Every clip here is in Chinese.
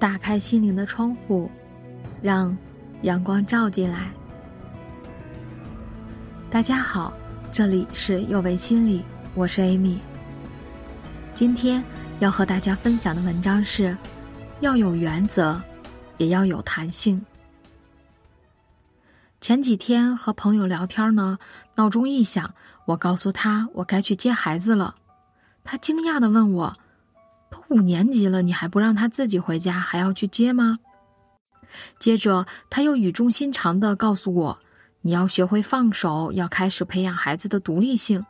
打开心灵的窗户，让阳光照进来。大家好，这里是幼为心理，我是 Amy。今天要和大家分享的文章是：要有原则，也要有弹性。前几天和朋友聊天呢，闹钟一响，我告诉他我该去接孩子了，他惊讶的问我。都五年级了，你还不让他自己回家，还要去接吗？接着他又语重心长的告诉我：“你要学会放手，要开始培养孩子的独立性。”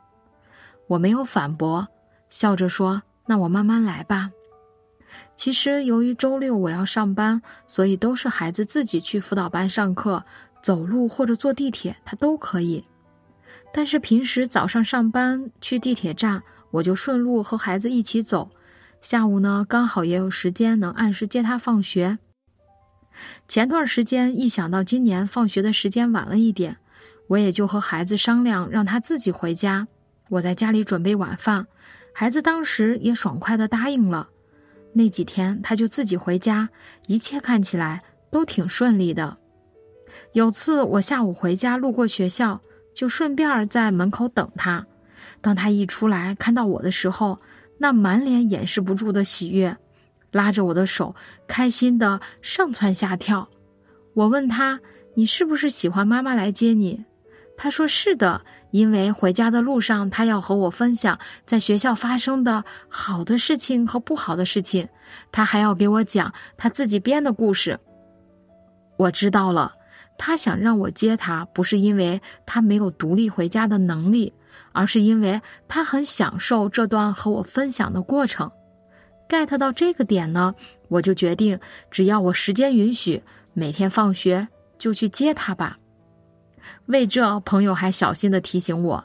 我没有反驳，笑着说：“那我慢慢来吧。”其实由于周六我要上班，所以都是孩子自己去辅导班上课，走路或者坐地铁他都可以。但是平时早上上班去地铁站，我就顺路和孩子一起走。下午呢，刚好也有时间能按时接他放学。前段时间一想到今年放学的时间晚了一点，我也就和孩子商量，让他自己回家。我在家里准备晚饭，孩子当时也爽快的答应了。那几天他就自己回家，一切看起来都挺顺利的。有次我下午回家路过学校，就顺便在门口等他。当他一出来看到我的时候，那满脸掩饰不住的喜悦，拉着我的手，开心的上蹿下跳。我问他：“你是不是喜欢妈妈来接你？”他说：“是的，因为回家的路上，他要和我分享在学校发生的好的事情和不好的事情，他还要给我讲他自己编的故事。”我知道了，他想让我接他，不是因为他没有独立回家的能力。而是因为他很享受这段和我分享的过程，get 到这个点呢，我就决定，只要我时间允许，每天放学就去接他吧。为这，朋友还小心的提醒我，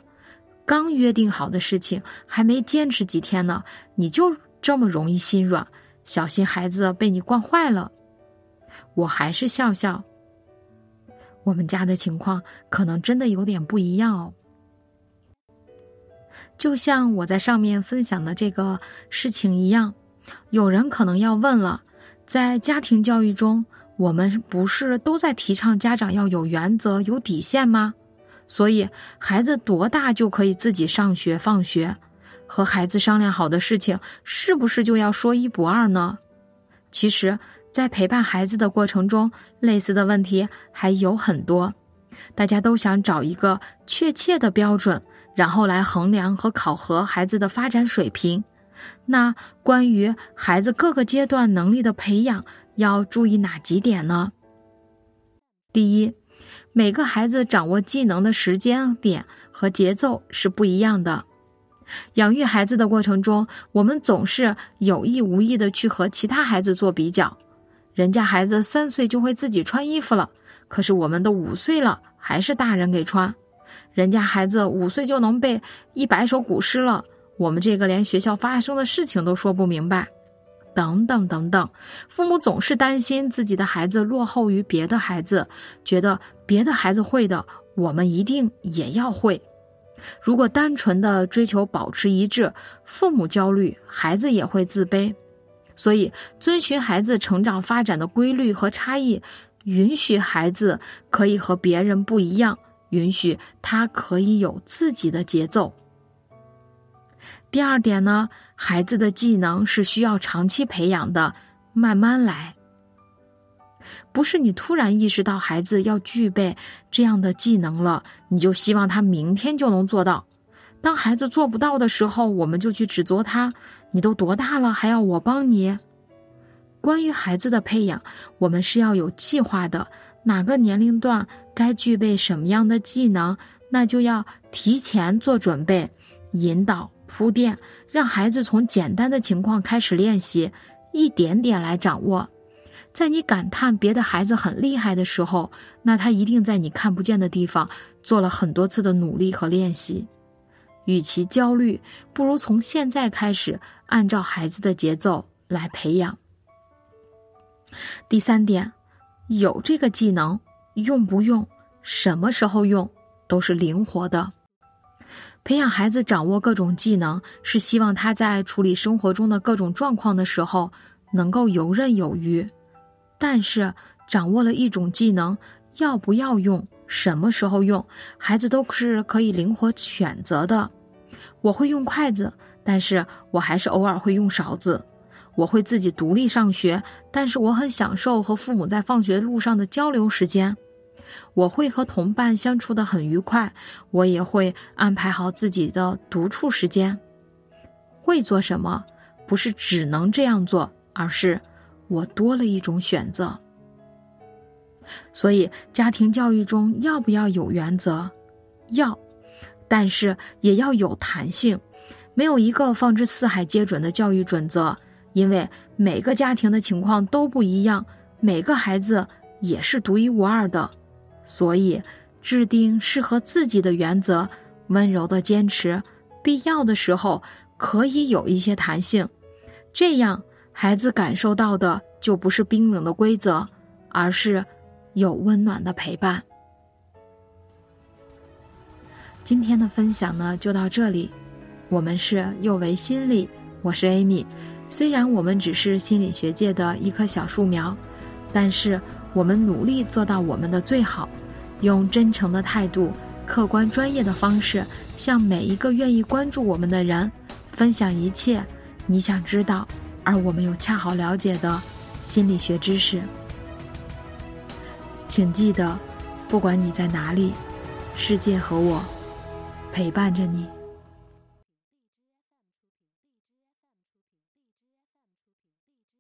刚约定好的事情还没坚持几天呢，你就这么容易心软，小心孩子被你惯坏了。我还是笑笑，我们家的情况可能真的有点不一样哦。就像我在上面分享的这个事情一样，有人可能要问了：在家庭教育中，我们不是都在提倡家长要有原则、有底线吗？所以，孩子多大就可以自己上学放学？和孩子商量好的事情，是不是就要说一不二呢？其实，在陪伴孩子的过程中，类似的问题还有很多，大家都想找一个确切的标准。然后来衡量和考核孩子的发展水平。那关于孩子各个阶段能力的培养，要注意哪几点呢？第一，每个孩子掌握技能的时间点和节奏是不一样的。养育孩子的过程中，我们总是有意无意的去和其他孩子做比较。人家孩子三岁就会自己穿衣服了，可是我们都五岁了，还是大人给穿。人家孩子五岁就能背一百首古诗了，我们这个连学校发生的事情都说不明白，等等等等。父母总是担心自己的孩子落后于别的孩子，觉得别的孩子会的，我们一定也要会。如果单纯的追求保持一致，父母焦虑，孩子也会自卑。所以，遵循孩子成长发展的规律和差异，允许孩子可以和别人不一样。允许他可以有自己的节奏。第二点呢，孩子的技能是需要长期培养的，慢慢来。不是你突然意识到孩子要具备这样的技能了，你就希望他明天就能做到。当孩子做不到的时候，我们就去指责他：“你都多大了，还要我帮你？”关于孩子的培养，我们是要有计划的。哪个年龄段该具备什么样的技能，那就要提前做准备，引导铺垫，让孩子从简单的情况开始练习，一点点来掌握。在你感叹别的孩子很厉害的时候，那他一定在你看不见的地方做了很多次的努力和练习。与其焦虑，不如从现在开始，按照孩子的节奏来培养。第三点。有这个技能，用不用，什么时候用，都是灵活的。培养孩子掌握各种技能，是希望他在处理生活中的各种状况的时候，能够游刃有余，但是掌握了一种技能，要不要用，什么时候用，孩子都是可以灵活选择的。我会用筷子，但是我还是偶尔会用勺子。我会自己独立上学，但是我很享受和父母在放学路上的交流时间。我会和同伴相处的很愉快，我也会安排好自己的独处时间。会做什么，不是只能这样做，而是我多了一种选择。所以，家庭教育中要不要有原则？要，但是也要有弹性。没有一个放之四海皆准的教育准则，因为每个家庭的情况都不一样，每个孩子也是独一无二的。所以，制定适合自己的原则，温柔的坚持，必要的时候可以有一些弹性，这样孩子感受到的就不是冰冷的规则，而是有温暖的陪伴。今天的分享呢，就到这里。我们是幼为心理，我是 Amy。虽然我们只是心理学界的一棵小树苗，但是。我们努力做到我们的最好，用真诚的态度、客观专业的方式，向每一个愿意关注我们的人分享一切你想知道，而我们又恰好了解的心理学知识。请记得，不管你在哪里，世界和我陪伴着你。